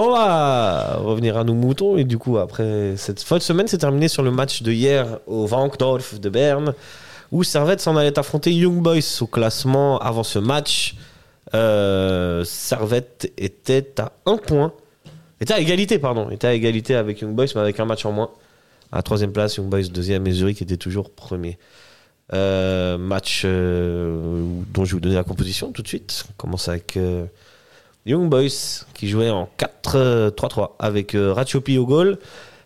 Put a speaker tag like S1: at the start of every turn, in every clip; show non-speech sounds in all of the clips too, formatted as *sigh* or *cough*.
S1: On va revenir à nos moutons et du coup après cette de semaine s'est terminée sur le match de hier au Wankdorf de Berne où Servette s'en allait affronter Young Boys au classement avant ce match. Euh, Servette était à un point, était à égalité pardon, était à égalité avec Young Boys mais avec un match en moins. À troisième place, Young Boys deuxième et Zurich était toujours premier. Euh, match euh, dont je vais vous donner la composition tout de suite. On commence avec Young Boys qui jouait en 4-3-3 avec euh, Ratiopi au goal,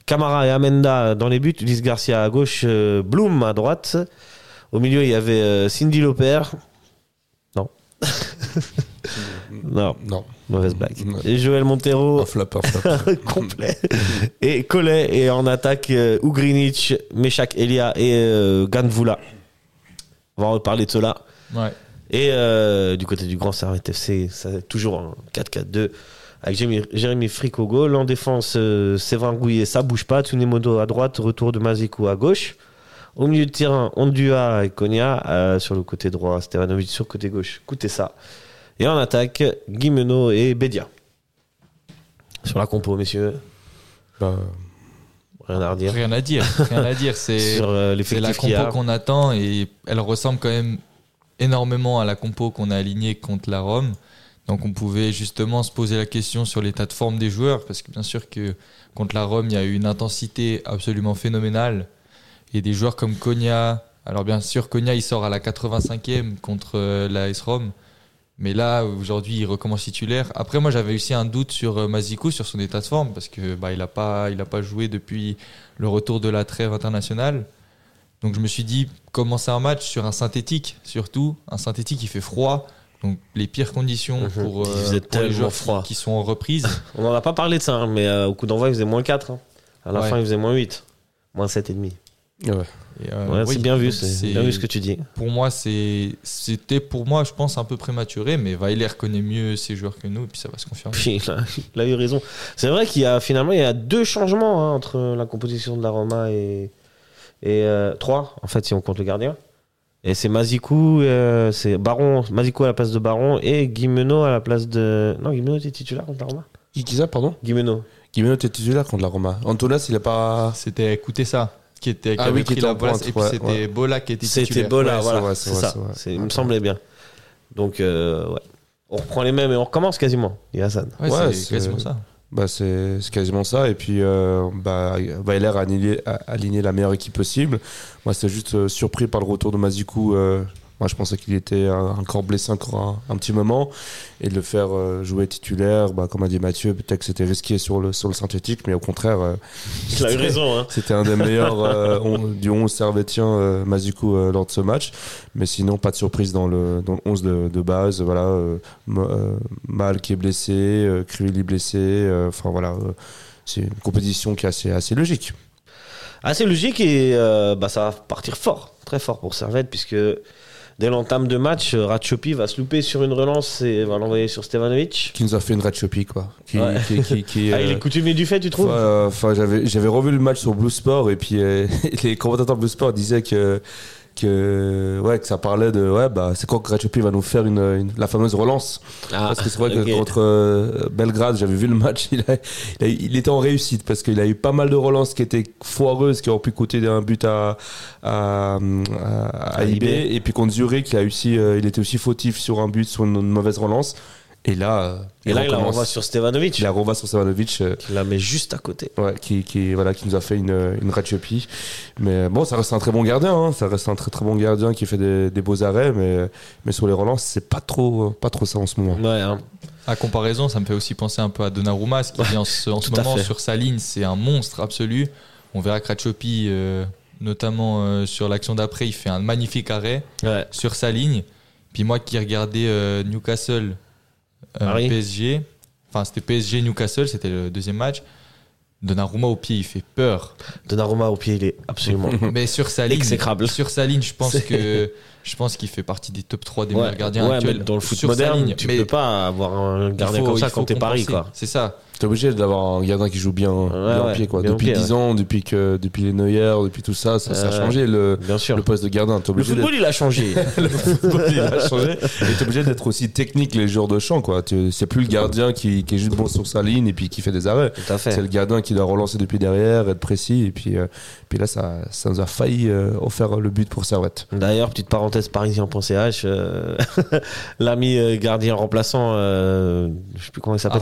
S1: Camara et Amenda dans les buts, Ulysse Garcia à gauche, euh, Bloom à droite. Au milieu, il y avait euh, Cindy Loper. Non. *laughs* non,
S2: Non.
S1: mauvaise blague. Et Joël Montero
S2: Un flap. *laughs*
S1: complet. Et Collet et en attaque euh, Ugrinic, Meshak Elia et euh, Ganvula. On va en reparler de cela.
S3: Ouais.
S1: Et euh, du côté du Grand Servette FC, toujours un 4-4-2 avec Jérémy, Jérémy Frick au goal. En défense, euh, Séverin Gouillet, ça bouge pas. Tsunemodo à droite, retour de Mazikou à gauche. Au milieu de terrain, Ondua et Konya. euh, sur le côté droit, Stevanovic sur le côté gauche. Écoutez ça. Et en attaque, Guimeno et Bedia. Sur la compo, messieurs,
S2: Bah,
S1: rien à redire.
S3: Rien à dire. Rien à dire. *laughs* C'est
S1: euh,
S3: c'est la compo qu'on attend et elle ressemble quand même énormément à la compo qu'on a alignée contre la Rome. Donc on pouvait justement se poser la question sur l'état de forme des joueurs parce que bien sûr que contre la Rome il y a eu une intensité absolument phénoménale et des joueurs comme Konya. Alors bien sûr Konya il sort à la 85e contre euh, la AS Rome. Mais là, aujourd'hui, il recommence titulaire. Après, moi, j'avais aussi un doute sur euh, Mazikou, sur son état de forme, parce que bah, il n'a pas, pas joué depuis le retour de la trêve internationale. Donc je me suis dit, commencer un match sur un synthétique, surtout, un synthétique qui fait froid, donc les pires conditions
S1: Mhm.
S3: pour, euh, pour les
S1: tellement
S3: joueurs
S1: froid.
S3: qui, sont en reprise. *laughs*
S1: On n'en a pas parlé de ça, hein, mais euh, au coup d'envoi, il faisait moins 4. hein. À la
S3: Ouais.
S1: fin, il faisait moins 8. Moins 7,5.
S2: ouais.
S3: Et, euh,
S1: Ouais,
S3: oui,
S1: c'est bien vu, c'est bien vu ce que tu dis.
S3: Pour moi, c'est- c'était pour moi, je pense, un peu prématuré, mais Weiler connaît mieux ses joueurs que nous, et puis ça va se confirmer.
S1: Puis, il, a, il a eu raison. C'est vrai qu'il y a finalement il y a deux changements hein, entre la composition de la Roma et, et euh, trois, en fait, si on compte le gardien. Et c'est Mazikou, euh, c'est Baron, Mazikou à la place de Baron et Guimeno à la place de. Non, Guimeno était titulaire contre la Roma
S2: Qui, qui ça, pardon?
S1: Guimeno.
S2: Guimeno était titulaire contre la Roma. Antonas, il a pas.
S3: C'était écoutez ça, qui, était, qui
S2: Ah
S3: avait
S2: oui, qui était
S3: la
S2: en
S3: place,
S2: pointe,
S3: et puis
S2: ouais,
S3: c'était
S2: ouais.
S3: Bola qui était
S1: C'était
S3: titulaire.
S1: Bola,
S2: Ouais,
S1: voilà, c'est ça. Il me semblait bien. Donc, euh, ouais. On reprend les mêmes et on recommence quasiment, dit Hassan.
S3: Ouais, c'est- quasiment ça.
S2: Bah, c'est c'est quasiment ça. Et puis, euh, bah, Weiler a aligné, a aligné la meilleure équipe possible. Moi, c'était juste euh, surpris par le retour de Mazikou. Moi, je pensais qu'il était encore blessé encore un, un petit moment. Et de le faire euh, jouer titulaire, bah, comme a dit Mathieu, peut-être que c'était risqué sur le, sur le synthétique. Mais au contraire, euh,
S1: Il a eu raison, hein.
S2: c'était un des meilleurs euh, *laughs* on- du 11 servétien euh, Mazikou euh, lors de ce match. Mais sinon, pas de surprise dans le, dans le 11 de, de base. Voilà, Mal qui est blessé, euh, Krivili blessé. euh, Enfin voilà, euh, c'est une compétition qui est assez, assez logique.
S1: Assez logique et euh, bah, ça va partir fort, très fort pour Servette, puisque dès l'entame de match, euh, Ratchopi va se louper sur une relance et va l'envoyer sur Stevanovic.
S2: Qui nous a fait une red choppy, quoi. Qui,
S1: Ouais.
S2: qui, qui, qui, *laughs*
S1: Ah, il
S2: euh,
S1: est coutumier du fait, tu trouves
S2: Enfin, j'avais revu le match sur Blue Sport et puis euh, *laughs* les commentateurs de Blue Sport disaient que que ouais que ça parlait de ouais bah c'est quand que Ratchopi va nous faire une, une- la fameuse relance?
S1: Ah,
S2: parce que c'est vrai que contre euh, Belgrade j'avais vu le match il, a- il, a- il était en réussite parce qu'il a eu pas mal de relances qui étaient foireuses qui auraient pu coûter un but à à, à, à IB
S1: IB.
S2: et puis contre Zurich il a aussi euh, il était aussi fautif sur un but sur une, une mauvaise relance et là euh,
S1: Et là, il la renvoie sur Stevanovic.
S2: il la renvoie sur Savanovic euh,
S1: Il la met juste à côté.
S2: Ouais, qui, qui, voilà, qui nous a fait une, une Ratchopi. Mais bon, ça reste un très bon gardien. hein. Ça reste un très très bon gardien qui fait des, des beaux arrêts. Mais, mais sur les relances, c'est pas trop, pas trop ça en ce moment.
S1: Ouais, hein.
S3: À comparaison, ça me fait aussi penser un peu à Donnarumma, ce qui vient en ce, en ce moment
S1: fait.
S3: sur sa ligne, c'est un monstre absolu. On verra Krachopi, euh, notamment euh, sur l'action d'après, il fait un magnifique arrêt
S1: ouais.
S3: sur sa ligne. Puis moi qui regardais euh, Newcastle euh. PSG, enfin c'était PSG Newcastle, c'était le deuxième match. Donnarumma au pied, il fait peur.
S1: Donnarumma au pied, il est absolument. *laughs*
S3: Mais sur sa ligne,
S1: Exécrable.
S3: sur sa ligne, je pense que je pense qu'il fait partie des top 3 des
S1: Ouais,
S3: meilleurs gardiens
S1: ouais,
S3: actuels.
S1: mais dans le foot
S3: Sur
S1: moderne,
S3: ligne.
S1: tu
S3: Mais
S1: peux pas avoir un gardien
S3: faut-
S1: comme ça quand t'es Paris, quoi.
S3: C'est ça.
S2: T'es obligé d'avoir un gardien qui joue bien, bien pied, quoi.
S1: bien
S2: depuis
S1: pied,
S2: 10 ans, depuis, que, depuis les Neuer, depuis tout ça, ça, ça a
S1: Ouais.
S2: changé le,
S1: Bien sûr.
S2: le poste de gardien. T'es
S1: Le
S2: obligé d'être-
S1: football, il a changé. *laughs*
S2: le football, il a changé. Et t'es obligé d'être aussi technique les joueurs de champ, quoi. C'est plus le gardien qui, qui est juste bon sur sa ligne et puis qui fait des arrêts. C'est le gardien qui doit relancer depuis derrière, être précis. Et puis, euh, puis là, ça, ça nous a failli euh, offrir le but pour Servette.
S1: D'ailleurs, petite parenthèse parisien.ch, euh, *laughs* l'ami euh, gardien remplaçant, euh, je sais plus comment il s'appelle.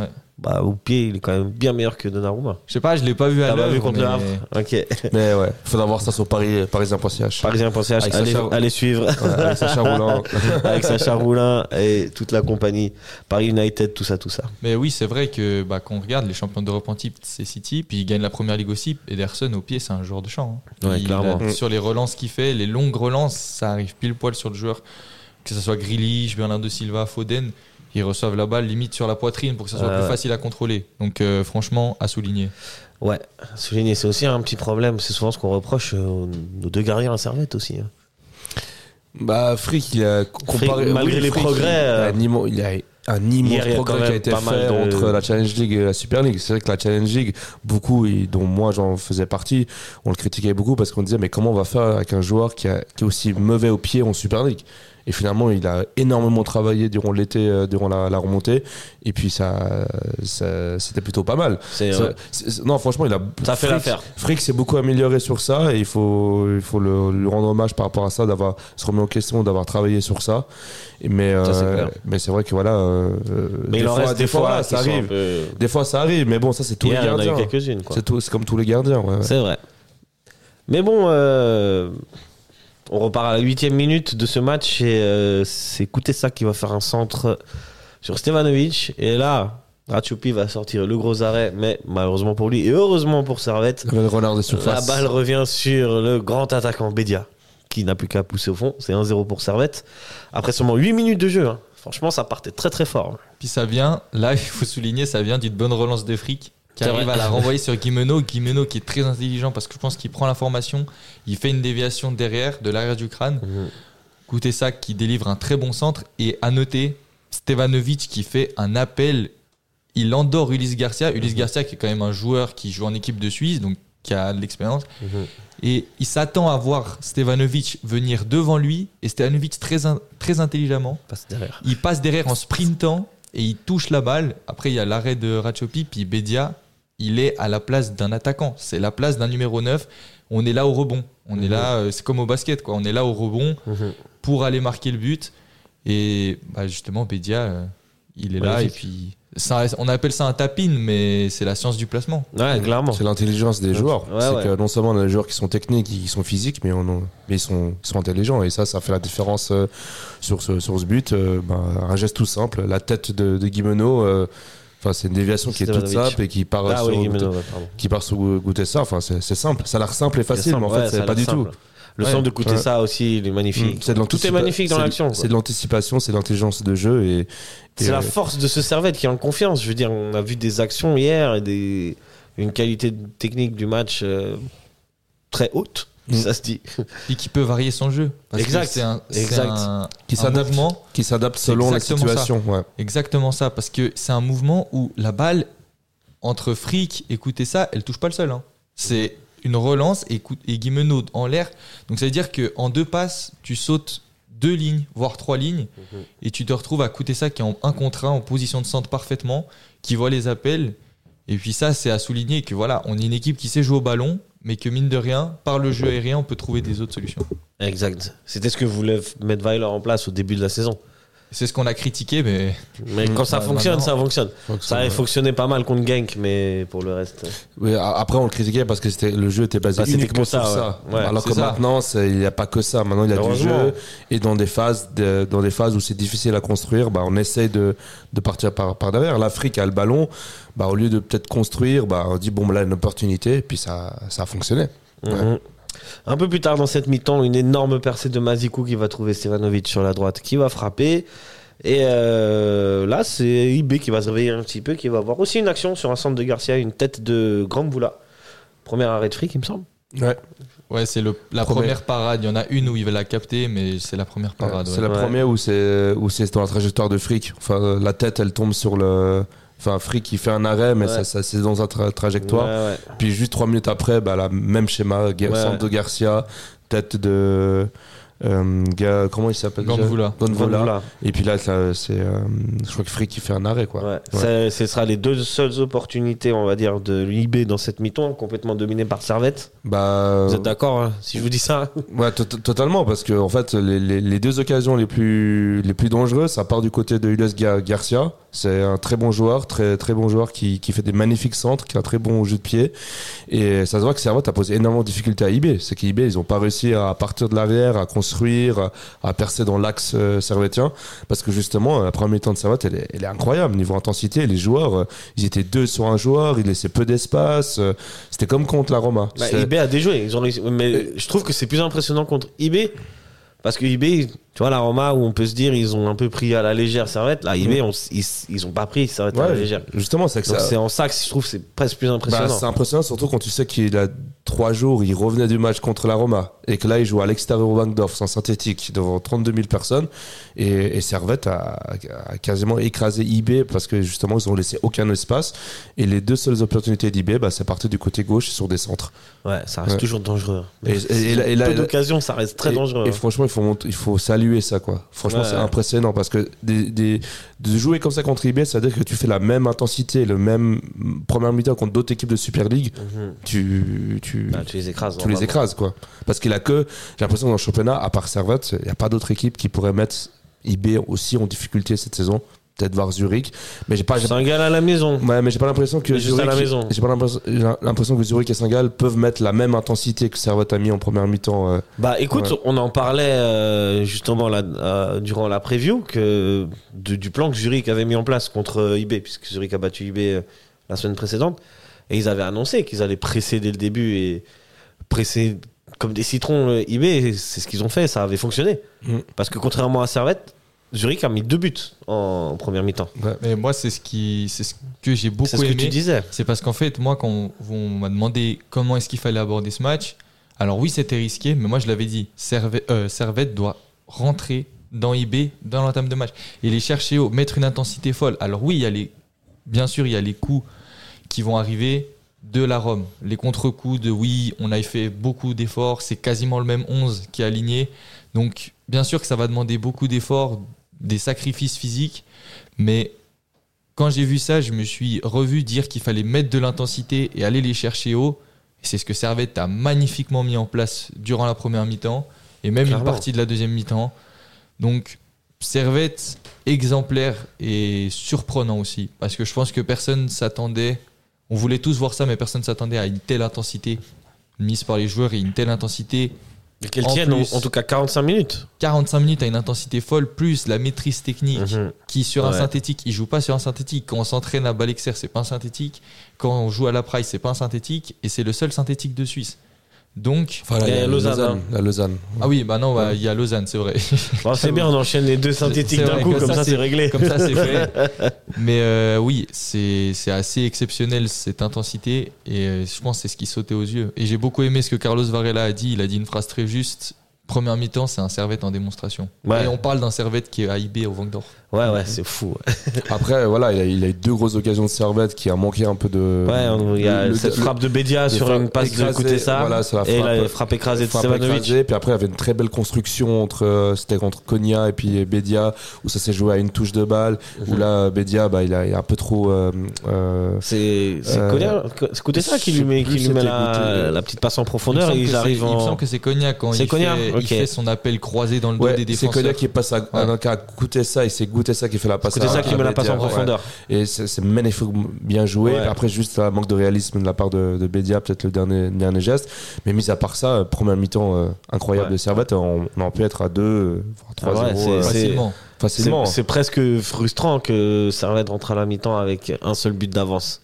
S3: Ouais.
S1: Bah, au pied, il est quand même bien meilleur que Donnarumma.
S3: Je sais pas, je l'ai pas vu à
S1: pas vu
S3: l'œuvre,
S1: contre le
S3: mais-
S1: Havre Ok. *laughs*
S2: Mais ouais, faudra voir ça sur Paris, parisien.ch.
S1: Parisien.ch,
S2: Avec
S1: allez,
S2: Sacha-
S1: allez suivre
S2: Ouais, avec Sacha *laughs* Roulin.
S1: avec Sacha Roulin et toute la compagnie. Paris United, tout ça, tout ça.
S3: Mais oui, c'est vrai que bah, quand on regarde les champions d'Europe en type, c'est City, puis ils gagnent la première ligue aussi. Ederson au pied, c'est un joueur de champ. hein.
S1: Ouais,
S3: Il
S1: clairement.
S3: a- sur les relances qu'il fait, les longues relances, ça arrive pile poil sur le joueur. Que ce soit Grealish, Bernardo Silva, Foden, ils reçoivent la balle limite sur la poitrine pour que ça soit plus
S1: ouais.
S3: facile à contrôler. Donc euh, franchement, à souligner.
S1: Ouais, souligner, c'est aussi un petit problème. C'est souvent ce qu'on reproche euh, aux nos deux gardiens à Servette aussi. hein.
S2: Bah, Frick, il a comparé.
S1: malgré les
S2: Frick,
S1: progrès,
S2: il a
S1: euh,
S2: il a un immense
S1: a
S2: progrès qui a été fait
S1: de-
S2: entre la Challenge League et la Super League. C'est vrai que la Challenge League, beaucoup, et dont moi j'en faisais partie, on le critiquait beaucoup parce qu'on disait mais comment on va faire avec un joueur qui, a- qui est aussi mauvais au pied en Super League? Et finalement, il a énormément travaillé durant l'été, euh, durant la, la remontée, et puis ça, ça- c'était plutôt pas mal. Ça- non, franchement, il a.
S1: Ça fait l'affaire.
S2: Frick s'est beaucoup amélioré sur ça et il faut, il faut le, lui rendre hommage par rapport à ça, d'avoir se remis en question, d'avoir travaillé sur ça. Mais
S1: Ça,
S2: euh, mais c'est vrai que voilà. euh,
S1: Mais
S2: des
S1: il en
S2: fois,
S1: reste des fois,
S2: ça arrive.
S1: peu-
S2: Des fois, ça arrive, mais bon, ça c'est tous
S1: Hier,
S2: les
S1: il y en a eu
S2: gardiens. C'est comme tous les gardiens. ouais, ouais.
S1: C'est vrai. Mais bon, euh, on repart à la huitième minute de ce match et euh, c'est Koutessa qui va faire un centre sur Stevanovic. Et là, Ratchoupi va sortir le gros arrêt, mais malheureusement pour lui et heureusement pour Servette,
S2: Le renard des
S1: la balle revient sur le grand attaquant Bédia qui n'a plus qu'à pousser au fond. C'est 1-0 pour Servette. Après seulement 8 minutes de jeu. hein. Franchement, ça partait très très fort.
S3: Puis ça vient, là il faut souligner, ça vient d'une bonne relance de fric qui arrive
S1: vrai.
S3: à la renvoyer sur Guimeno. Guimeno qui est très intelligent parce que je pense qu'il prend l'information, il fait une déviation derrière, de l'arrière du crâne. Écoutez ça, qui délivre un très bon centre. Et à noter, Stevanovic qui fait un appel. Il endort Ulysse Garcia. Ulysse Garcia qui est quand même un joueur qui joue en équipe de Suisse, donc qui a de l'expérience. Et il s'attend à voir Stevanovic venir devant lui. Et Stevanovic très, in- très intelligemment,
S1: Passe derrière.
S3: il passe derrière en sprintant et il touche la balle. Après, il y a l'arrêt de Ratchopi. Puis Bedia, il est à la place d'un attaquant. C'est la place d'un numéro 9. On est là au rebond. On est là, euh, c'est comme au basket, quoi. On est là au rebond
S1: Mhm.
S3: pour aller marquer le but. Et bah, justement, Bedia, euh, il est là. Et puis, ça, on appelle ça un tapin, mais c'est la science du placement.
S1: Ouais, clairement.
S2: C'est l'intelligence des joueurs.
S1: Ouais,
S2: c'est
S1: ouais.
S2: que non seulement on a des joueurs qui sont techniques, qui sont physiques, mais, on en- mais ils, sont, ils sont intelligents. Et ça, ça fait la différence euh, sur, ce, sur ce but. Ben, un geste tout simple. La tête de, de Guimeno, euh, enfin, c'est une déviation qui est toute simple et qui part
S1: Ah
S2: sur,
S1: oui, pardon.
S2: qui part sur goûter ça. Enfin, c'est simple. Ça a l'air simple et facile, mais en fait, c'est pas du tout.
S1: Le
S3: Ouais.
S1: centre de coûter
S2: Ouais.
S1: ça aussi, il est magnifique.
S2: Mm,
S1: Tout est magnifique dans l'action.
S2: C'est de l'anticipation, c'est de l'intelligence de jeu. Et, et,
S1: C'est la
S2: euh,
S1: force de ce Servette qui est en confiance. Je veux dire, on a vu des actions hier et des... une qualité technique du match euh, très haute,
S2: Mm.
S1: si ça se dit.
S3: Et qui peut varier son jeu. Parce que
S1: Exact.
S3: C'est un,
S1: Exact.
S3: un-
S2: qui
S3: un
S2: s'adapte
S3: mouvement
S2: qui s'adapte selon les
S3: exactement ça.
S2: Ouais.
S3: Exactement ça, parce que c'est un mouvement où la balle entre Frick et écoutez ça, elle touche pas le seul. hein. C'est une relance et, et Guimeno en l'air. Donc ça veut dire que en deux passes, tu sautes deux lignes, voire trois lignes,
S1: Mhm.
S3: et tu te retrouves à coûter ça qui est en un contre un, en position de centre parfaitement, qui voit les appels. Et puis ça, c'est à souligner que voilà, on est une équipe qui sait jouer au ballon, mais que mine de rien, par le jeu aérien, on peut trouver des autres solutions.
S1: Exact. C'était ce que voulait mettre Weiler en place au début de la saison.
S3: C'est ce qu'on a critiqué, mais
S1: Mais quand ça
S3: Bah,
S1: fonctionne, ça fonctionne. Ça
S2: Ouais.
S1: avait fonctionné pas mal contre Genk, mais pour le reste.
S2: Oui, a- après on le critiquait parce que c'était le jeu était basé
S1: Bah,
S2: uniquement
S1: ça,
S2: sur
S1: ouais.
S2: ça.
S1: Ouais,
S2: Alors
S3: c'est
S2: que
S3: ça.
S2: maintenant c'est- il n'y a pas que ça. Maintenant il y a du
S1: Heureusement.
S2: jeu et dans des phases de- dans des phases où c'est difficile à construire, bah, on essaye de, de partir par, par derrière. L'Afrique a le ballon, bah, au lieu de peut-être construire, bah, on dit bon bah, là une opportunité et puis ça ça a fonctionné.
S1: Mhm. Un peu plus tard dans cette mi-temps, une énorme percée de Mazikou qui va trouver Stevanovic sur la droite, qui va frapper. Et euh, là, c'est IB qui va se réveiller un petit peu, qui va avoir aussi une action sur un centre de Garcia, une tête de Grandboula. Premier arrêt de fric, il me semble.
S2: Ouais.
S3: Ouais, c'est le- la première parade. Il y en a une où il va la capter, mais c'est la première parade.
S2: c'est
S3: ouais.
S2: la
S1: Ouais.
S2: première où c'est où c'est dans la trajectoire de fric. Enfin la tête elle tombe sur le Enfin, Frick qui fait un arrêt, mais
S1: Ouais.
S2: ça, ça c'est dans un tra- trajectoire.
S1: Ouais, ouais.
S2: Puis juste trois minutes après, bah, la même schéma, de Garcia, tête de. Euh, Ga- comment il s'appelle.
S1: Voilà.
S2: Et puis là, ça, c'est, euh, je crois que Frick qui fait un arrêt. Quoi.
S1: Ouais. Ça- Ce sera les deux seules opportunités, on va dire, de l'IB dans cette mi-temps, complètement dominée par Servette.
S2: Bah,
S1: Vous êtes d'accord hein, si je vous dis ça?
S2: Ouais, to- to- totalement, parce que en fait, les, les- les deux occasions les plus, les plus dangereuses, ça part du côté de Ules Ga- Garcia. C'est un très bon joueur, très, très bon joueur qui, qui fait des magnifiques centres, qui a un très bon jeu de pied. Et ça se voit que Servette a posé énormément de difficultés à IB. C'est qu'IB, ils ont pas réussi à partir de l'arrière, à construire, à, à percer dans l'axe euh, servettien. Parce que justement, la première mi-temps de Servette, elle est, elle est incroyable. Niveau intensité, les joueurs, euh, ils étaient deux sur un joueur, ils laissaient peu d'espace. euh, C'était comme contre la Roma.
S1: Bah, IB a déjoué. Ils ont réussi. Mais je trouve que c'est plus impressionnant contre IB. Parce que IB, tu vois, la Roma, où on peut se dire, ils ont un peu pris à la légère Servette. Là, IB, on s- ils, ils ont pas pris Servette à la légère.
S2: justement, c'est que
S1: Donc
S2: ça.
S1: c'est en ça que je trouve c'est presque plus
S2: Bah,
S1: impressionnant.
S2: c'est impressionnant, surtout quand tu sais qu'il a trois jours, il revenait du match contre la Roma et que là, il joue à l'extérieur au Bankdorf, en synthétique, devant 32 000 personnes. Et, et Servette a, a quasiment écrasé IB parce que justement, ils ont laissé aucun espace. Et les deux seules opportunités d'IB, bah, c'est parti du côté gauche sur des centres.
S1: ouais, ça reste
S2: Ouais.
S1: toujours dangereux.
S2: Et- et- et là-
S1: d'occasions, ça reste très dangereux.
S2: Et
S1: hein.
S2: franchement, il faut, il faut saluer ça, quoi. Franchement,
S1: Ouais,
S2: c'est
S1: ouais.
S2: impressionnant parce que des, des- de jouer comme ça contre IB, c'est-à-dire que tu fais la même intensité, le même première mi-temps contre d'autres équipes de Super League,
S1: Mhm.
S2: tu, tu,
S1: Bah, tu les écrases.
S2: tu les écrases quoi. Parce qu'il a que, j'ai l'impression que dans le championnat, à part Servette, il n'y a pas d'autre équipe qui pourrait mettre IB aussi en difficulté cette saison. Peut-être voir Zurich, mais j'ai pas,
S1: gars à la maison.
S2: Ouais, mais j'ai pas l'impression que
S1: juste à
S2: Zurich,
S1: la maison.
S2: j'ai pas l'impression- que Zurich et Saint-Gall peuvent mettre la même intensité que Servette a mis en première mi-temps. euh.
S1: Bah écoute,
S2: Ouais.
S1: on en parlait euh, justement là, euh, durant la preview que, de- du plan que Zurich avait mis en place contre IB, puisque Zurich a battu IB la semaine précédente. Et ils avaient annoncé qu'ils allaient presser dès le début et presser comme des citrons euh, IB. et C'est ce qu'ils ont fait, ça avait fonctionné.
S2: Mm.
S1: Parce que contrairement à Servette, Zurich a mis deux buts en, en première mi-temps.
S3: Mais moi, c'est ce, qui, c'est ce que j'ai beaucoup
S1: C'est ce que tu
S3: aimé.
S1: disais.
S3: C'est parce qu'en fait, moi, quand on, on m'a demandé comment est-ce qu'il fallait aborder ce match, alors oui, c'était risqué, mais moi, je l'avais dit, Servette, euh, Servette doit rentrer dans IB dans l'entame de match et les chercher au mettre une intensité folle. Alors oui, il y a les, bien sûr, il y a les coups qui vont arriver de la Rome, les contre-coups de oui, on a fait beaucoup d'efforts, c'est quasiment le même 11 qui est aligné. Donc, bien sûr que ça va demander beaucoup d'efforts, des sacrifices physiques, mais quand j'ai vu ça, je me suis revu dire qu'il fallait mettre de l'intensité et aller les chercher haut. Et c'est ce que Servette a magnifiquement mis en place durant la première mi-temps et même
S1: Clairement.
S3: une partie de la deuxième mi-temps. Donc, Servette exemplaire et surprenant aussi. Parce que je pense que personne s'attendait. On voulait tous voir ça, mais personne s'attendait à une telle intensité mise par les joueurs et une telle intensité
S1: Et qu'elle
S3: En
S1: tienne en, tout cas 45 minutes.
S3: 45 minutes à une intensité folle, plus la maîtrise technique,
S1: Mhm.
S3: qui sur un synthétique, il joue pas sur un synthétique. Quand on s'entraîne à Balexer, c'est pas un synthétique. Quand on joue à la Price, c'est pas un synthétique. Et c'est le seul synthétique de Suisse. Donc,
S2: Enfin, là,
S1: Et
S2: il y a
S1: Lausanne,
S2: Lausanne.
S1: hein.
S2: La Lausanne.
S3: ah oui, bah non, bah, il y a Lausanne, c'est vrai. *laughs*
S1: Bon, c'est bien, on enchaîne les deux synthétiques d'un coup, comme
S3: ça,
S1: ça
S3: c'est-
S1: réglé.
S3: Comme ça, c'est fait. *laughs* Mais euh, oui, c'est c'est assez exceptionnel cette intensité. Et euh, je pense que c'est ce qui sautait aux yeux. Et j'ai beaucoup aimé ce que Carlos Varela a dit. Il a dit une phrase très juste. Première mi-temps, c'est un servette en démonstration.
S1: Ouais.
S3: Et on parle d'un servette qui est AIB au Vangdorf.
S1: Ouais, ouais, c'est fou. *laughs*
S2: Après, voilà, il a, il a eu deux grosses occasions de Servette qui a manqué un peu de.
S1: Ouais, on- il y a
S2: le-
S1: cette
S2: le-
S1: frappe de Bédia sur
S2: frappe
S1: une passe de
S2: écrasée,
S1: Koutessa
S2: voilà, c'est la
S1: et
S2: frappe-
S1: la frappe écrasée de
S2: frappe
S1: Stevanovic.
S2: écrasée, puis après il y avait une très belle construction entre euh, c'était contre Konya et puis Bédia où ça s'est joué à une touche de balle où
S1: Mhm.
S2: là Bédia bah il a, il a un peu trop euh, euh,
S1: C'est c'est
S2: Euh,
S1: Konya- c'est Koutessa qui lui met, qui lui met la, petite passe en
S3: Il
S1: profondeur
S3: semble
S1: et
S3: c'est- Il me
S1: en.
S3: semble que c'est Cognac quand
S1: C'est
S3: il,
S1: Cognac,
S3: fait,
S1: ok.
S3: il fait son appel croisé dans le dos
S2: ouais,
S3: des
S2: c'est
S3: défenseurs.
S2: Konya qui passe à, à,
S3: Ouais.
S2: à Koutessa et c'est Koutessa qui fait la passe
S1: Koutessa
S2: à-
S1: qui met la passe en
S2: ouais.
S1: profondeur.
S2: et c'est c'est magnifique bien joué
S1: Ouais.
S2: après juste un manque de réalisme de la part de, de Bédia peut-être le dernier, dernier geste mais mis à part ça euh, première mi-temps euh, incroyable
S1: Ouais.
S2: de Servette on, on en peut être à 2 voire 3-0
S1: Ah ouais, c'est-
S2: euh,
S1: c'est-
S3: Facilement.
S1: C'est
S2: facilement
S1: c'est presque frustrant que Servette rentre à la mi-temps avec un seul but d'avance.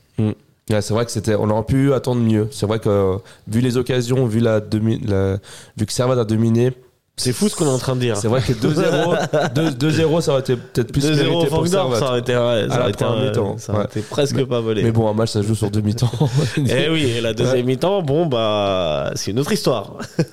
S2: Ouais, c'est vrai que c'était, on aurait pu attendre mieux. C'est vrai que vu les occasions, vu la, demi, la- vu que Servette a dominé,
S1: C'est fou ce qu'on est en train de dire.
S2: c'est vrai que 2-0, 2 2-0, ça aurait été peut-être plus
S1: 2-0
S2: mérité
S1: au
S2: pour Servette.
S1: ça aurait été, ouais, ça aurait été, un-
S2: mi-temps,
S1: ça aurait
S2: ouais.
S1: été presque
S2: Mais-
S1: pas volé.
S2: Mais bon, un match, ça se joue sur demi-temps. *laughs*
S1: Eh oui, et la deuxième mi-temps, bon, bah, c'est une autre histoire. *laughs*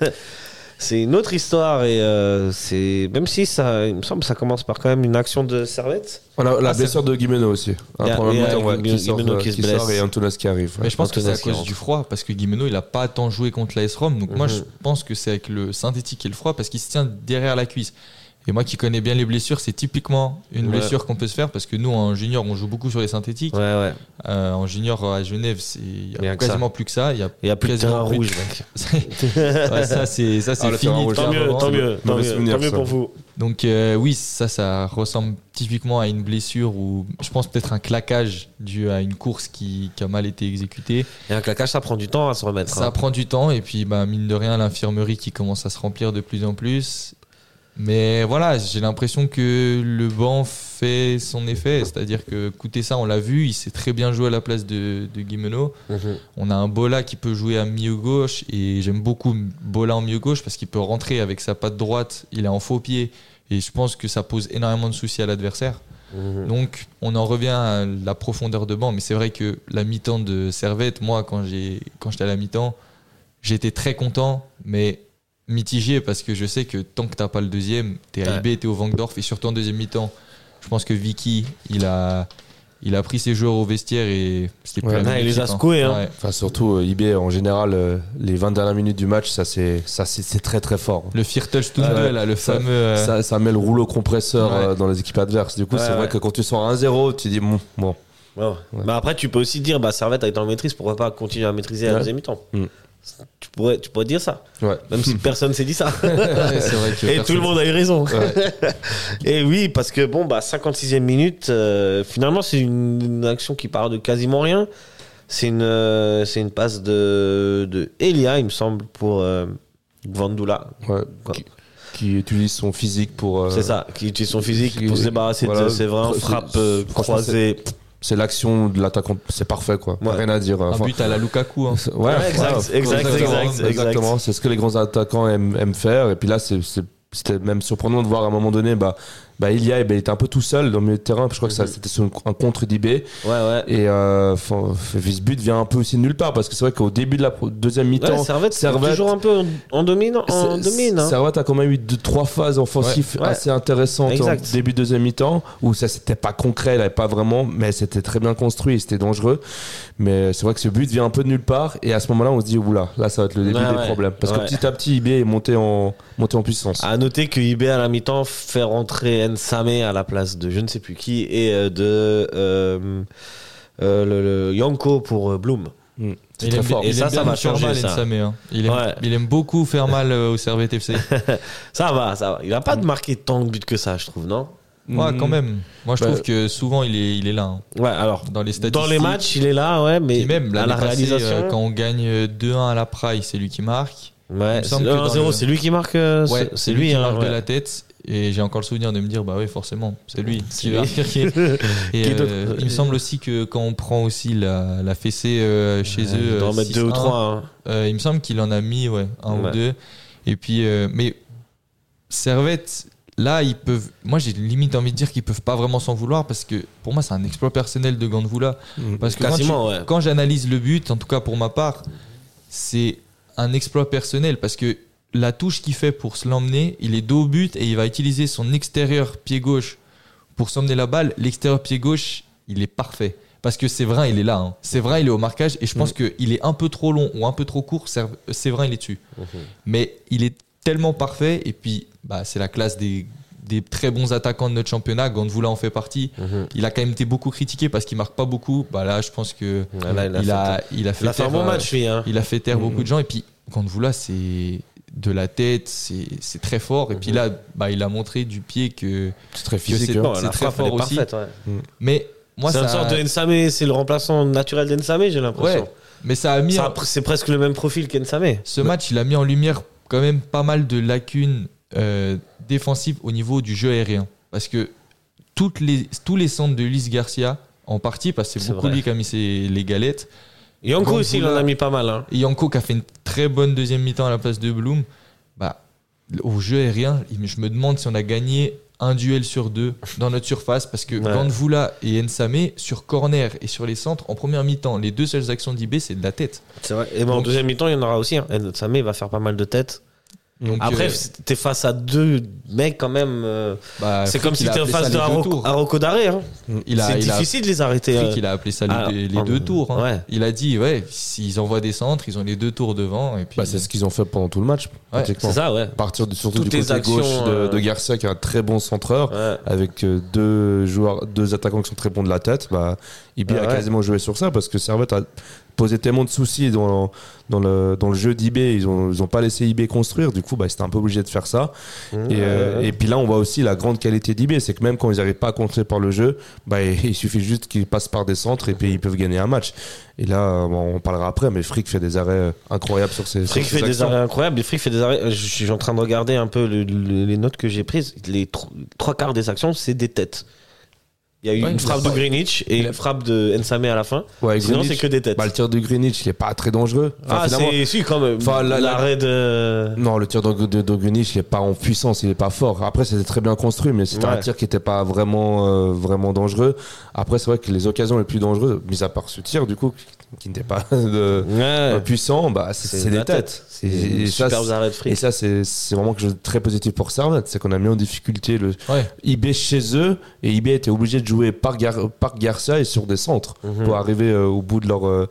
S1: c'est une autre histoire et euh, c'est même si ça, il me semble, ça commence par quand même une action de Servette.
S2: A la
S1: Ah,
S2: blessure de Guimeno aussi. Un problème
S1: il y a
S2: moteur, ouais,
S1: Guimeno
S2: qui sort,
S1: qui se
S2: sort
S1: blesse.
S2: et Antunes qui arrive.
S3: Mais je pense que c'est à cause
S1: rentre.
S3: du froid, parce que Guimeno, il a pas tant joué contre l'AS Rome. Donc moi,
S1: Mhm.
S3: je pense que c'est avec le synthétique et le froid, parce qu'il se tient derrière la cuisse. Et moi qui connais bien les blessures, c'est typiquement une
S1: Ouais.
S3: blessure qu'on peut se faire, parce que nous, en junior, on joue beaucoup sur les synthétiques.
S1: Ouais, ouais.
S3: Euh, en junior à Genève, il
S1: Il y
S3: y
S1: a
S3: quasiment plus que ça. Il y a,
S1: y a plus de terrain
S3: plus-
S1: rouge, *laughs*
S3: ça, c'est ça, c'est
S2: Ah,
S3: fini.
S2: rouge.
S1: Tant mieux, tant mieux, tant
S2: mauvais
S1: mieux,
S2: souvenir,
S1: tant mieux
S2: ça.
S1: pour vous.
S3: Donc euh, oui, ça, ça ressemble typiquement à une blessure ou je pense peut-être un claquage dû à une course qui, qui a mal été exécutée.
S1: Et un claquage, ça prend du temps à se remettre.
S3: Ça
S1: hein.
S3: prend du temps et puis bah, mine de rien, l'infirmerie qui commence à se remplir de plus en plus. Mais voilà, j'ai l'impression que le banc fait son effet. C'est-à-dire que Koutessa, on l'a vu, il sait très bien jouer à la place de, de Guimeno.
S1: Mhm.
S3: On a un Bola qui peut jouer à milieu gauche et j'aime beaucoup Bola en milieu gauche parce qu'il peut rentrer avec sa patte droite, il est en faux pied et je pense que ça pose énormément de soucis à l'adversaire.
S1: Mhm.
S3: Donc on en revient à la profondeur de banc, mais c'est vrai que la mi-temps de Servette, moi quand j'étais à la mi-temps, j'étais très content, mais mitigé parce que je sais que tant que t'as pas le deuxième, t'es à
S1: Ouais.
S3: IB, t'es au Vangdorf et surtout en deuxième mi-temps, je pense que Vicky, il a il a pris ses joueurs au vestiaire et c'était plus
S2: Ouais.
S3: la
S1: Ah,
S3: même
S1: il les a
S3: équipe,
S1: secoués, hein.
S3: Ouais.
S2: Enfin, surtout, euh, IB, en général, euh, les 20 dernières minutes du match, ça, c'est ça, c'est c'est très très fort.
S3: Le Viertelstunde,
S2: Ouais,
S3: là, le
S2: ça-
S3: fameux. euh,
S2: Ça, ça met le rouleau compresseur
S3: Ouais.
S2: euh, dans les équipes adverses. Du coup,
S1: Ouais,
S2: c'est vrai que quand tu sors 1-0, tu dis bon, bon.
S1: Mais après, tu peux aussi dire, bah, Servette a été en maîtrise, pourquoi pas continuer à maîtriser à la deuxième mi-temps?
S2: Mm.
S1: Tu, pourrais, tu pourrais dire ça,
S2: Ouais.
S1: même si personne s'est dit ça.
S3: ouais, *laughs* c'est vrai que
S1: Et tout le monde a eu raison.
S2: Ouais. *laughs*
S1: Et oui, parce que bon, bah, 56e minute, euh, finalement, c'est une, une action qui part de quasiment rien. C'est une, euh, c'est une passe de, de Elia, il me semble, pour euh.
S2: Qui, qui utilise son physique pour. euh,
S1: C'est ça, qui utilise son physique
S2: qui-
S1: pour se débarrasser
S2: voilà.
S1: de ses vraies
S2: C'est-
S1: frappes croisées.
S2: C'est l'action de l'attaquant, c'est parfait quoi.
S1: Ouais.
S2: Rien à dire.
S3: Un
S2: Enfin,
S3: but à la Lukaku. hein.
S1: Ouais, exact, exact,
S2: exactement,
S1: exact, exact.
S2: exactement. C'est ce que les grands attaquants aiment, aiment faire. Et puis là, c'est- c'est- c'était même surprenant de voir à un moment donné, bah, bah Ilia, eh ben, il était un peu tout seul dans le milieu de terrain. Je crois que ça,
S1: Mhm.
S2: c'était sur un contre d'IB.
S1: Ouais, ouais.
S2: Et euh, but vient un peu aussi de nulle part parce que c'est vrai qu'au début de la deuxième mi-temps,
S1: Ouais, Servette, toujours un peu en, domine. En domine hein.
S2: Servette a quand même eu deux, trois phases offensives
S1: Ouais, ouais.
S2: assez intéressantes
S1: Exact.
S2: en début de deuxième mi-temps où ça c'était pas concret, là, pas vraiment, mais c'était très bien construit, et c'était dangereux. Mais c'est vrai que ce but vient un peu de nulle part et à ce moment-là on se dit oula, là ça va être le début des problèmes parce que petit à petit IB est monté en monté en puissance.
S1: À noter que IB à la mi-temps fait rentrer Nsame à la place de je ne sais plus qui et euh, de euh, euh, le, le Yanko pour euh, Bloom.
S2: Mm. C'est
S3: Il
S2: très
S3: aime,
S2: fort.
S3: il
S1: Et ça,
S3: aime
S1: ça va changer,
S3: mal,
S1: ça.
S3: Nsame, hein. Il, aime,
S1: Ouais.
S3: il aime beaucoup faire mal euh, au Servette FC. *laughs*
S1: Ça va, ça va. Il a pas de marqué tant de buts que ça, je trouve, non?
S3: Ouais,
S2: Mm.
S3: quand même. Moi, je
S2: Bah,
S3: trouve que souvent, il est, il est là. hein.
S1: Ouais, alors.
S3: Dans les statistiques.
S1: Dans les matchs, il est là, ouais, mais
S3: Et même,
S1: à
S3: l'année
S1: la
S3: passée,
S1: réalisation.
S3: euh, quand on gagne euh, 2-1 à la Praille, c'est lui qui marque.
S1: Ouais,
S3: me
S1: c'est
S3: semble
S1: le
S3: que dans
S1: 1-0,
S3: le-
S1: c'est lui qui marque. euh,
S3: Ouais,
S1: c'est- c'est lui,
S3: qui
S1: hein,
S3: marque
S1: ouais.
S3: de la tête. Et j'ai encore le souvenir de me dire, bah oui, forcément, c'est lui. *laughs* Qui va marquer. Et euh, il me semble aussi que quand on prend aussi la, la fessée euh, chez
S1: Ouais,
S3: eux,
S1: Il doit en
S3: euh,
S1: mettre deux ou
S3: 6-1,
S1: trois. hein.
S3: il me semble qu'il en a mis ouais, un
S1: Ouais.
S3: ou deux. Et puis, mais Servette, là, ils peuvent. Moi, j'ai limite envie de dire qu'ils peuvent pas vraiment s'en vouloir parce que pour moi, c'est un exploit personnel de Gandvoula.
S2: Mm.
S3: Parce que quand, tu-
S1: Quasiment, ouais.
S3: quand j'analyse le but, en tout cas pour ma part, c'est un exploit personnel parce que la touche qu'il fait pour se l'emmener, il est dos au but et il va utiliser son extérieur pied gauche pour s'emmener la balle. L'extérieur pied gauche, il est parfait. Parce que Séverin, il est là. Hein. Séverin, il est au marquage et je pense qu'il est un peu trop long ou un peu trop court. Sév- Séverin, il est dessus. Mais il est tellement parfait et puis bah, c'est la classe des, des très bons attaquants de notre championnat. Gandvoula en fait partie.
S1: Mhm.
S3: Il a quand même été beaucoup critiqué parce qu'il marque pas beaucoup. Bah là, je pense que
S1: là, il a
S3: il,
S1: fait-
S3: a, il a fait
S1: Il a fait un
S3: taire,
S1: bon
S3: euh,
S1: match, lui. Hein.
S3: Il a fait taire
S2: Mhm.
S3: beaucoup de gens. Et puis, Gandvoula, c'est de la tête, c'est c'est très fort. Et puis là, bah, il a montré du pied que.
S2: C'est très
S3: que
S2: physique.
S3: c'est-
S2: hein.
S3: Très fort aussi.
S1: parfaite, ouais.
S3: Mais moi,
S1: C'est
S3: ça.
S1: une sorte de Nsame, c'est le remplaçant naturel d'Nsame, j'ai l'impression.
S3: Ouais, mais ça a mis. En-
S1: C'est presque le même profil qu'Nsame.
S3: Ce match, il a mis en lumière quand même pas mal de lacunes euh, défensives au niveau du jeu aérien. Parce que toutes les, tous les centres de Luis Garcia, en partie, parce que c'est
S1: C'est
S3: beaucoup
S1: vrai.
S3: lui qui a mis ses- les galettes,
S1: Yanko
S3: Gandvoula-
S1: aussi, il en a mis pas mal. Hein.
S3: Et Yanko qui a fait une très bonne deuxième mi-temps à la place de Bloom, bah, au jeu aérien, il- je me demande si on a gagné un duel sur deux dans notre surface parce que
S1: Ouais.
S3: Et Nsame sur corner et sur les centres en première mi-temps, les deux seules actions d'IB c'est de la tête.
S1: C'est vrai. Et ben, en deuxième mi-temps, il y en aura aussi. Hein. Nsame va faire pas mal de têtes.
S3: Donc,
S1: Après,
S3: euh,
S1: t'es face à deux mecs quand même. euh,
S3: bah,
S1: c'est comme si
S3: il
S1: t'es face de. Arauco Daré. Hein.
S3: Il a,
S1: C'est
S3: il a-
S1: difficile de les arrêter.
S3: Frick,
S1: euh.
S3: il a appelé ça les,
S1: Ah,
S3: deux- les
S1: pardon.
S3: deux tours. hein.
S1: Ouais.
S3: Il a dit, ouais, s'ils envoient des centres, ils ont les deux tours devant. Et puis,
S2: Bah, c'est ce qu'ils ont fait pendant tout le match.
S1: C'est ça, ouais.
S2: À partir de, surtout
S1: Toutes
S2: du côté
S1: actions,
S2: gauche de, de Garcia, qui est un très bon centreur,
S1: Ouais.
S2: avec deux joueurs, deux attaquants qui sont très bons de la tête. Bah, Ibi
S1: Ah
S2: a
S1: ouais.
S2: quasiment joué sur ça parce que Servette a posé tellement de soucis dans, dans, le, dans le jeu d'IB. Ils ont, ils ont pas laissé IB construire. Du coup, bah, c'était un peu obligé de faire ça. Et, euh,
S1: Ouais.
S2: et puis là, on voit aussi la grande qualité d'IB. C'est que même quand ils n'arrivent pas à contrer par le jeu, bah, *laughs* il suffit juste qu'ils passent par des centres et puis ils peuvent gagner un match. Et là, bon, on parlera après, mais Frick fait des arrêts euh, incroyables sur ses,
S1: Frick
S2: sur ses
S1: fait des arrêts incroyables. Et Frick fait des arrêts. Je suis en train de regarder un peu le- le- les notes que j'ai prises. Les tro- trois quarts des actions, c'est des têtes. Il y a eu
S3: Ouais,
S1: une frappe de Greenwich et une frappe de Nsame à la fin.
S2: Ouais,
S1: Sinon, c'est que des têtes.
S2: bah, le tir de Greenwich, il est pas très dangereux. Enfin,
S1: ah, c'est si, quand même.
S2: Enfin, la- la-
S1: L'arrêt de.
S2: Non, le tir de, de, de Greenwich, il est pas en puissance, il est pas fort. Après, c'était très bien construit, mais c'était
S1: Ouais.
S2: un tir qui était pas vraiment, euh, vraiment dangereux. Après, c'est vrai que les occasions les plus dangereuses, mis à part ce tir, du coup, qui n'était pas *laughs* de, puissant, bah, c'est c'est
S1: de
S2: des têtes.
S1: C'est
S2: Et, et ça,
S1: de
S2: et ça, c'est c'est vraiment quelque chose de très positif pour Servette. C'est qu'on a mis en difficulté le. IB chez eux, et IB était obligé de jouer par, Gar par Garcia et sur des centres
S1: Mhm.
S2: pour arriver euh, au bout de leur, euh,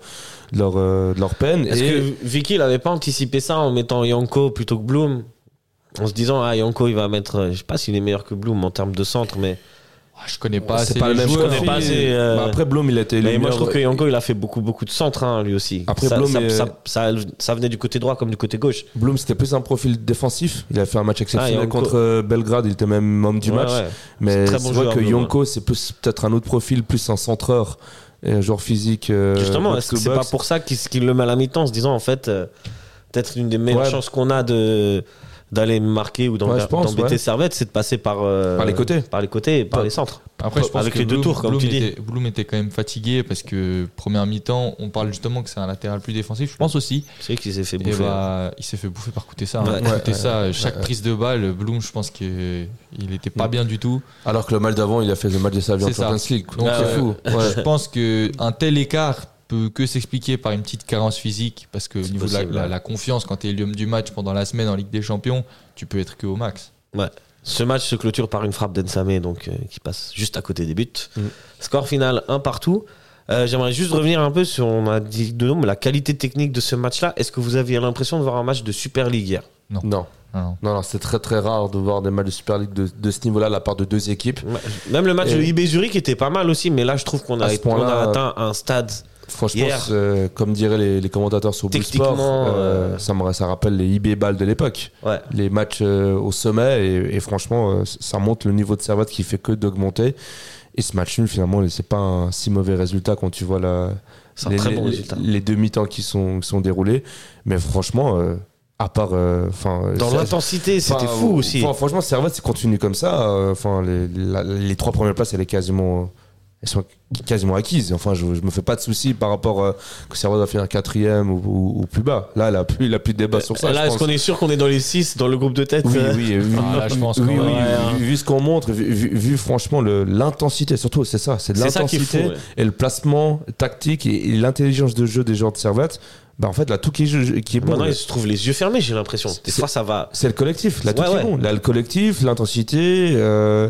S2: de leur, euh, de leur peine.
S1: Est-ce
S2: Et-
S1: que Vicky n'avait pas anticipé ça en mettant Yanko plutôt que Bloom? En se disant, ah, Yanko, il va mettre. Je sais pas s'il est meilleur que Bloom en termes de centre, mais.
S3: Ah, je connais pas
S2: c'est
S3: assez
S2: pas le
S3: les
S2: même
S3: joueurs.
S1: connais pas assez, euh,
S2: Bah, après, Blum, il a été
S1: Mais moi, je trouve que Yanko, il a fait beaucoup, beaucoup de centres, hein, lui aussi.
S2: Après,
S1: ça,
S2: Blum
S1: ça,
S2: est-
S1: ça, ça- ça venait du côté droit comme du côté gauche.
S2: Bloom, c'était plus un profil défensif. Il a fait un match exceptionnel
S1: Ah, Yonko.
S2: contre euh, Belgrade. Il était même homme du
S1: Ouais,
S2: match.
S1: ouais.
S2: Mais c'est
S1: bon
S2: vrai que Yonko, c'est plus peut-être un autre profil, plus un centreur, et un joueur physique. euh,
S1: Justement, est-ce que
S2: to
S1: c'est pas pour ça qu'il le met à la mi-temps en se disant, en fait, euh, peut-être une des meilleures
S2: Ouais.
S1: chances qu'on a de d'aller marquer ou d'embêter
S2: ouais.
S1: Servette, c'est de passer par, euh,
S2: Par les côtés.
S1: par les côtés et par
S2: Pas-
S1: les centres.
S3: Après, je pense
S1: Avec
S3: que
S1: les deux
S3: Bloom-
S1: tours, comme tu dis.
S3: était, Bloom était quand même fatigué parce que première mi-temps, on parle justement que c'est un latéral plus défensif. Je pense aussi.
S1: C'est vrai qu'il s'est fait bouffer. hein.
S3: bah, il s'est fait bouffer par Koutessa. hein.
S1: Ouais.
S3: Koutessa, chaque prise de balle, Bloom, je pense qu'il était pas bien du tout.
S2: Alors que le match d'avant, il a fait le match de sa vie en
S3: C'est ça.
S2: Champions League.
S3: Donc,
S2: c'est
S3: euh,
S2: fou.
S3: Je pense que un tel écart peut que s'expliquer par une petite carence physique parce que au niveau de la,
S1: possible,
S3: la-
S1: ouais.
S3: la confiance quand tu es l'homme du match pendant la semaine en Ligue des Champions, tu peux être que au max.
S1: Ce match se clôture par une frappe d'Ensame donc euh, qui passe juste à côté des buts.
S2: Mm.
S1: Score final un partout. Euh, J'aimerais juste revenir un peu sur, on a dit de nom, mais la qualité technique de ce match-là. Est-ce que vous aviez l'impression de voir un match de Super League hier?
S2: Non.
S3: Ah non.
S2: Non, non, c'est très très rare de voir des matchs de Super League de, de ce niveau-là la part de deux équipes.
S1: Même le match
S2: Et-
S1: de IB Zurich était pas mal aussi, mais là je trouve qu'on a, atteint un stade.
S2: Franchement, comme diraient les, les commentateurs sur Blue Sport, euh,
S1: euh,
S2: ça, me, ça rappelle les IB balles de l'époque.
S1: Ouais.
S2: Les matchs euh, au sommet, et, et franchement, ça montre le niveau de Servette qui fait que d'augmenter. Et ce match nul, finalement, c'est pas un si mauvais résultat quand tu vois la, les,
S1: très bon
S2: les-
S1: résultat.
S2: les deux mi-temps qui sont, qui sont déroulés. Mais franchement, euh, à part. euh,
S1: Dans l'intensité, c'était fou aussi.
S2: franchement, Servette, c'est continue comme ça. euh, les trois premières places, elle est quasiment. Elles sont quasiment acquises. Enfin, je, je me fais pas de soucis par rapport à que Servette va faire un quatrième ou, ou- ou plus bas. Là, il a plus, il a plus de débat sur ça.
S1: Euh, là, est-ce qu'on est sûr qu'on est dans les 6 dans le groupe de tête
S2: Oui,
S1: euh,
S2: oui, oui,
S3: Ah, là, je pense
S2: oui, oui,
S1: hein.
S2: vu, vu ce qu'on montre, vu, vu- vu franchement le- l'intensité, surtout c'est ça, c'est de l'intensité
S1: ouais.
S2: et le placement tactique et, et l'intelligence de jeu des joueurs de Servette. Bah en fait, là, tout qui est, qui est bon.
S1: Maintenant, ils se trouvent les yeux fermés, j'ai l'impression. Des fois, ça va.
S2: C'est le collectif, là, tout
S1: Ouais,
S2: qui est bon. Là, le collectif, l'intensité. euh,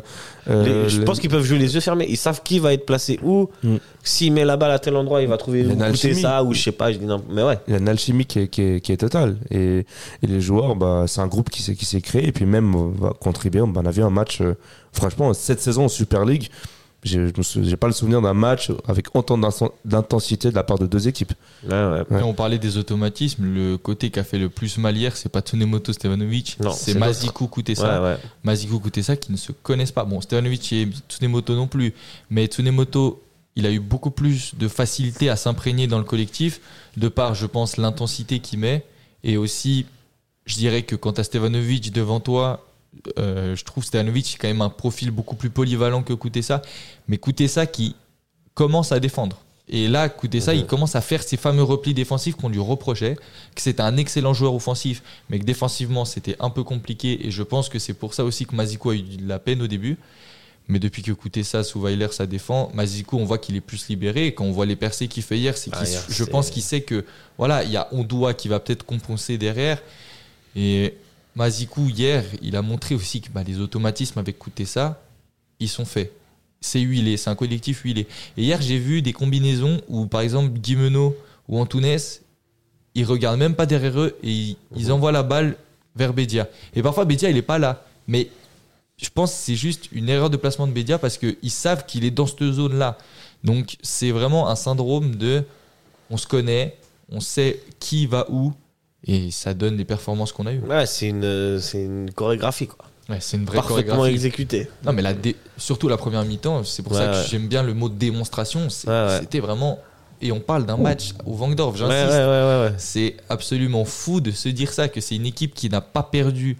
S2: euh,
S1: je
S2: le-
S1: pense qu'ils peuvent jouer les yeux fermés. Ils savent qui va être placé où.
S2: Mm.
S1: S'il met la balle à tel endroit, il va trouver goûter ça ou je sais pas. Je dis non, mais ouais.
S2: Il y a une alchimie qui est, qui est, qui est totale. Et, et les joueurs, bah, c'est un groupe qui s'est, qui s'est créé. Et puis même, on va contribuer. On a vu un match, euh, franchement, cette saison en Super League, j'ai, pas le souvenir d'un match avec autant d'inten- d'intensité de la part de deux équipes.
S1: Ouais, ouais.
S2: Ouais.
S3: Et on parlait des automatismes. Le côté qui a fait le plus mal hier, c'est pas Tsunemoto Stevanovic,
S1: Non,
S3: c'est Mazikou Koutessa.
S1: Ouais, ouais.
S3: Mazikou Koutessa qui ne se connaissent pas. Bon, Stevanovic et Tsunemoto non plus, mais Tsunemoto, il a eu beaucoup plus de facilité à s'imprégner dans le collectif, de par, je pense, l'intensité qu'il met, et aussi, je dirais que quand tu as Stevanovic devant toi, euh, je trouve Stevanovic quand même un profil beaucoup plus polyvalent que Koutessa, mais Koutessa qui commence à défendre. Et là, Koutessa, il commence à faire ces fameux replis défensifs qu'on lui reprochait, que c'était un excellent joueur offensif, mais que défensivement, c'était un peu compliqué. Et je pense que c'est pour ça aussi que Mazikou a eu de la peine au début. Mais depuis que Koutessa sous Weiler, ça défend, Mazikou, on voit qu'il est plus libéré. Et quand on voit les percées qu'il fait hier, c'est
S1: Ah,
S3: je pense qu'il sait que voilà, il y a Ondoa qui va peut-être compenser derrière. Et Mazikou, hier, il a montré aussi que bah, les automatismes avec Koutessa, ils sont faits. C'est huilé, c'est un collectif huilé. Et hier, j'ai vu des combinaisons où, par exemple, Guimeno ou Antunes, ils regardent même pas derrière eux et ils, ils envoient la balle vers Bédia. Et parfois, Bédia, il est pas là. Mais je pense que c'est juste une erreur de placement de Bédia parce qu'ils savent qu'il est dans cette zone-là. Donc, c'est vraiment un syndrome de on se connaît, on sait qui va où et ça donne les performances qu'on a eues.
S1: Ouais, c'est une, c'est une chorégraphie, quoi.
S3: Ouais, c'est une vraie
S1: Parfaitement
S3: chorégraphie.
S1: exécutée.
S3: Non, mais la dé- surtout la première mi-temps, c'est pour
S1: Ouais,
S3: ça que
S1: ouais.
S3: j'aime bien le mot démonstration. C'est-
S1: Ouais, ouais.
S3: C'était vraiment. Et on parle d'un match au Vangdorf,
S1: Ouais, ouais,
S3: j'insiste.
S1: ouais, ouais, ouais.
S3: C'est absolument fou de se dire ça, que c'est une équipe qui n'a pas perdu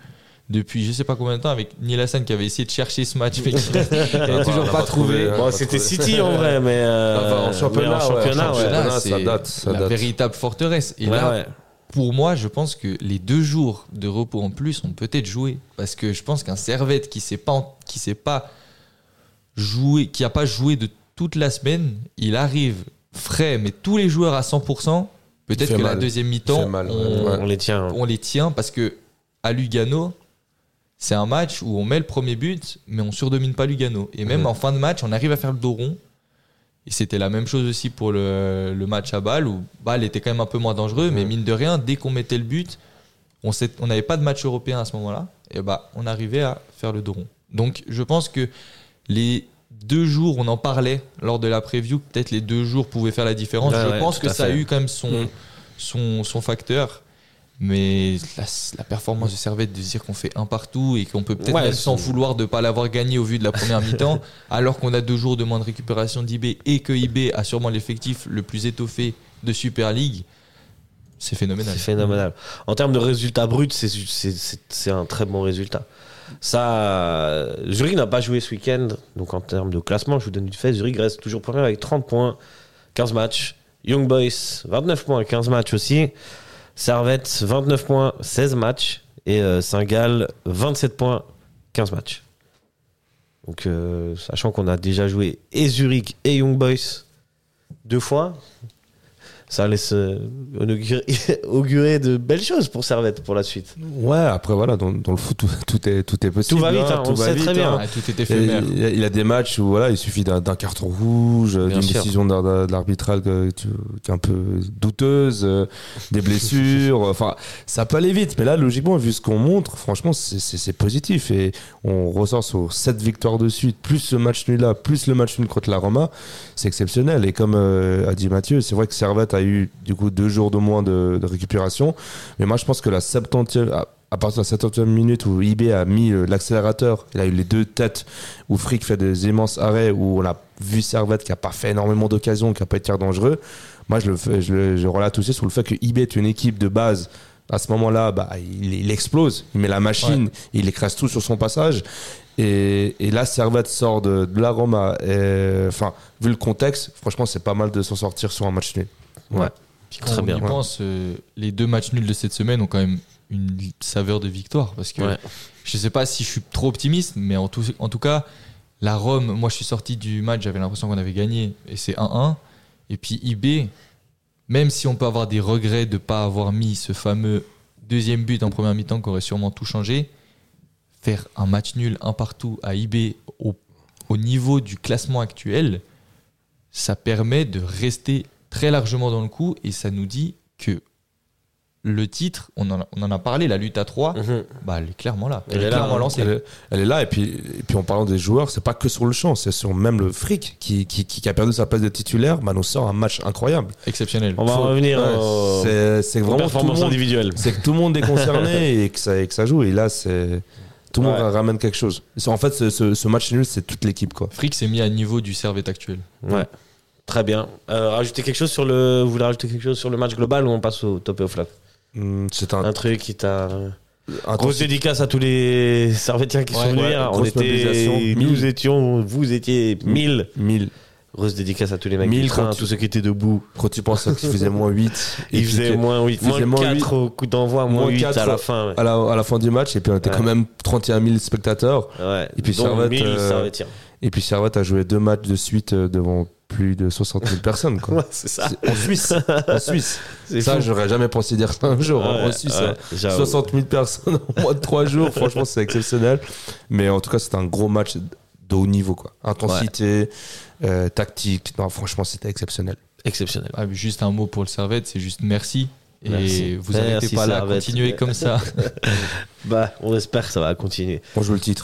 S3: depuis je sais pas combien de temps, avec Hassan qui avait essayé de chercher ce match, mais qui *laughs* n'avait toujours pas
S2: pas trouvé,
S3: trouvé.
S1: Bon,
S2: pas
S1: c'était
S2: trouvé.
S1: City en vrai, mais, euh,
S2: Enfin, en
S1: mais
S2: championnat,
S1: en
S2: ouais,
S1: championnat,
S2: en
S1: ouais.
S2: championnat. Ça
S3: c'est
S2: date, ça
S3: la
S2: date.
S3: véritable forteresse. Et
S1: Ouais,
S3: là,
S1: ouais.
S3: Pour moi, je pense que les deux jours de repos en plus ont peut-être joué. Parce que je pense qu'un Servette qui s'est pas, qui pas joué, qui a pas joué de toute la semaine, il arrive frais, mais tous les joueurs à 100%,
S2: Il
S3: peut-être que la deuxième mi-temps, on,
S2: Ouais.
S1: On les tient.
S3: on les tient parce que à Lugano, c'est un match où on met le premier but, mais on surdomine pas Lugano. Et même
S2: Mhm.
S3: en fin de match, on arrive à faire le dos rond. Et c'était la même chose aussi pour le, le match à Bâle, où Bâle était quand même un peu moins dangereux, mais mine de rien, dès qu'on mettait le but, on n'avait pas de match européen à ce moment-là, et bah on arrivait à faire le dos rond. Donc je pense que les deux jours, on en parlait lors de la preview, peut-être les deux jours pouvaient faire la différence. Je
S1: ouais,
S3: pense que ça a eu quand même son, son, son facteur. Mais la, la performance de Servette de se dire qu'on fait un partout et qu'on peut peut-être
S1: Ouais,
S3: même s'en vouloir de ne pas l'avoir gagné au vu de la première mi-temps, *laughs* alors qu'on a deux jours de moins de récupération d'IB et que IB a sûrement l'effectif le plus étoffé de Super League, c'est phénoménal.
S1: C'est phénoménal. En termes de résultats bruts, c'est- un très bon résultat. Ça, Zurich n'a pas joué ce week-end, donc en termes de classement, je vous donne du fait, Zurich reste toujours premier avec 30 points, 15 matchs. Young Boys, 29 points, 15 matchs aussi. Servette, 29 points, 16 matchs. Et euh, Saint-Gall, 27 points, 15 matchs. Donc, euh, sachant qu'on a déjà joué et Zurich et Young Boys deux fois, ça laisse euh, *laughs* augurer, de belles choses pour Servette pour la suite.
S2: Ouais, après voilà, dans, dans le foot, tout, tout est, tout est possible.
S1: Tout va vite, hein, on
S2: tout va
S1: sait
S2: vite,
S1: très bien.
S3: Ah, tout est éphémère.
S2: Il, y a- il a des matchs où voilà, il suffit d'un carton rouge, d'une décision de l'arbitral que tu- qui est un peu douteuse, euh, des blessures. *laughs* Enfin, ça peut aller vite. Mais là, logiquement, vu ce qu'on montre, franchement, c'est- positif. Et on ressort sur 7 victoires de suite, plus ce match nul-là, plus le match nul contre la Roma. C'est exceptionnel. Et comme euh, a dit Mathieu, c'est vrai que Servette a eu du coup deux jours de moins de, de récupération. Mais moi, je pense que la 70e, à, à partir de la 70e minute où IB a mis euh, l'accélérateur, il a eu les deux têtes où Frick fait des immenses arrêts, où on a vu Servette qui a pas fait énormément d'occasions, qui a pas été dangereux. Moi, je le fais, je, le- je relate aussi sur le fait que IB est une équipe de base. À ce moment-là, bah, il, il explose, il met la machine, il écrase tout sur son passage. Et, et là, Servette sort de, de la Roma. Enfin, vu le contexte, franchement, c'est pas mal de s'en sortir sur un match nul.
S1: Ouais.
S3: Puis quand
S1: Très
S3: on
S1: bien.
S3: y pense, euh, les deux matchs nuls de cette semaine ont quand même une saveur de victoire. Parce que
S1: Ouais.
S3: je sais pas si je suis trop optimiste, mais en tout, en tout cas, la Rome, moi je suis sorti du match, j'avais l'impression qu'on avait gagné, et c'est 1-1. Et puis IB, même si on peut avoir des regrets de ne pas avoir mis ce fameux deuxième but en première mi-temps qui aurait sûrement tout changé, faire un match nul, un partout à IB au, au niveau du classement actuel, ça permet de rester très largement dans le coup et ça nous dit que le titre, on en a, on en a parlé, la lutte à 3,
S1: Mhm.
S3: bah, elle est clairement là. Elle,
S1: Elle
S3: est,
S1: est là,
S3: clairement
S1: hein.
S3: lancée.
S2: Elle est, elle est là, et puis, et puis en parlant des joueurs, c'est pas que sur le champ, c'est sur même le fric qui, qui, qui a perdu sa place de titulaire, bah, nous sort un match incroyable.
S3: Exceptionnel.
S1: On va
S2: Faut-
S1: revenir
S2: ouais,
S1: au-
S2: c'est c'est vraiment tout le
S1: performances
S2: monde,
S1: individuelles.
S2: c'est que tout le monde est concerné *laughs* et que ça, et que ça joue, et là, c'est tout le monde ramène quelque chose. En fait, ce, ce- ce match nul, c'est toute l'équipe, quoi.
S3: Frick s'est mis à niveau du Servette actuel.
S1: Ouais. Très bien. Euh, rajouter quelque chose sur le. Vous voulez rajouter quelque chose sur le match global ou on passe au top et au flat
S2: Hum, C'est un,
S1: Un truc qui t'a.
S2: un
S1: Grosse dédicace à tous les Servétiens qui
S3: Ouais,
S1: sont venus.
S2: ouais,
S1: on
S2: grosse
S1: était,
S2: mobilisation.
S1: nous étions, vous étiez 1000.
S2: 1000.
S1: Grosse dédicace à tous les mecs
S2: Mille
S1: du train,
S2: quand
S1: à
S2: tu-
S1: tous ceux qui étaient debout.
S2: Quand tu penses qu'il faisait moins 8,
S1: Il faisait moins 8,
S2: il faisait
S1: moins
S2: moins
S1: 4 au coup d'envoi, moins
S2: Moins
S1: 8 à la fin. ouais.
S2: à la, à la fin du match, et puis on était
S1: Ouais.
S2: quand même 31 000 spectateurs.
S1: Ouais.
S2: Et puis Servette,
S1: 1000
S2: euh. Et puis Servette a joué deux matchs de suite euh, devant plus de 60 000 personnes. Quoi. *laughs*
S1: Ouais, c'est ça.
S2: En Suisse. En Suisse. *laughs* Ça, j'aurais jamais pensé dire ça un jour. hein,
S1: Ouais,
S2: en Suisse.
S1: ouais,
S2: hein.
S1: j'avoue.
S2: 60 000 personnes en moins de 3 jours, franchement, c'est exceptionnel. Mais en tout cas, c'était un gros match de haut niveau. Quoi. Intensité, euh, tactique. Non, franchement, c'était exceptionnel.
S1: Exceptionnel.
S3: Ah, juste un mot pour le Servette, c'est juste merci. Et
S1: Merci.
S3: vous n'arrêtez pas là, continuez comme ça. *laughs*
S1: Bah, on espère que ça va continuer.
S2: On joue le titre.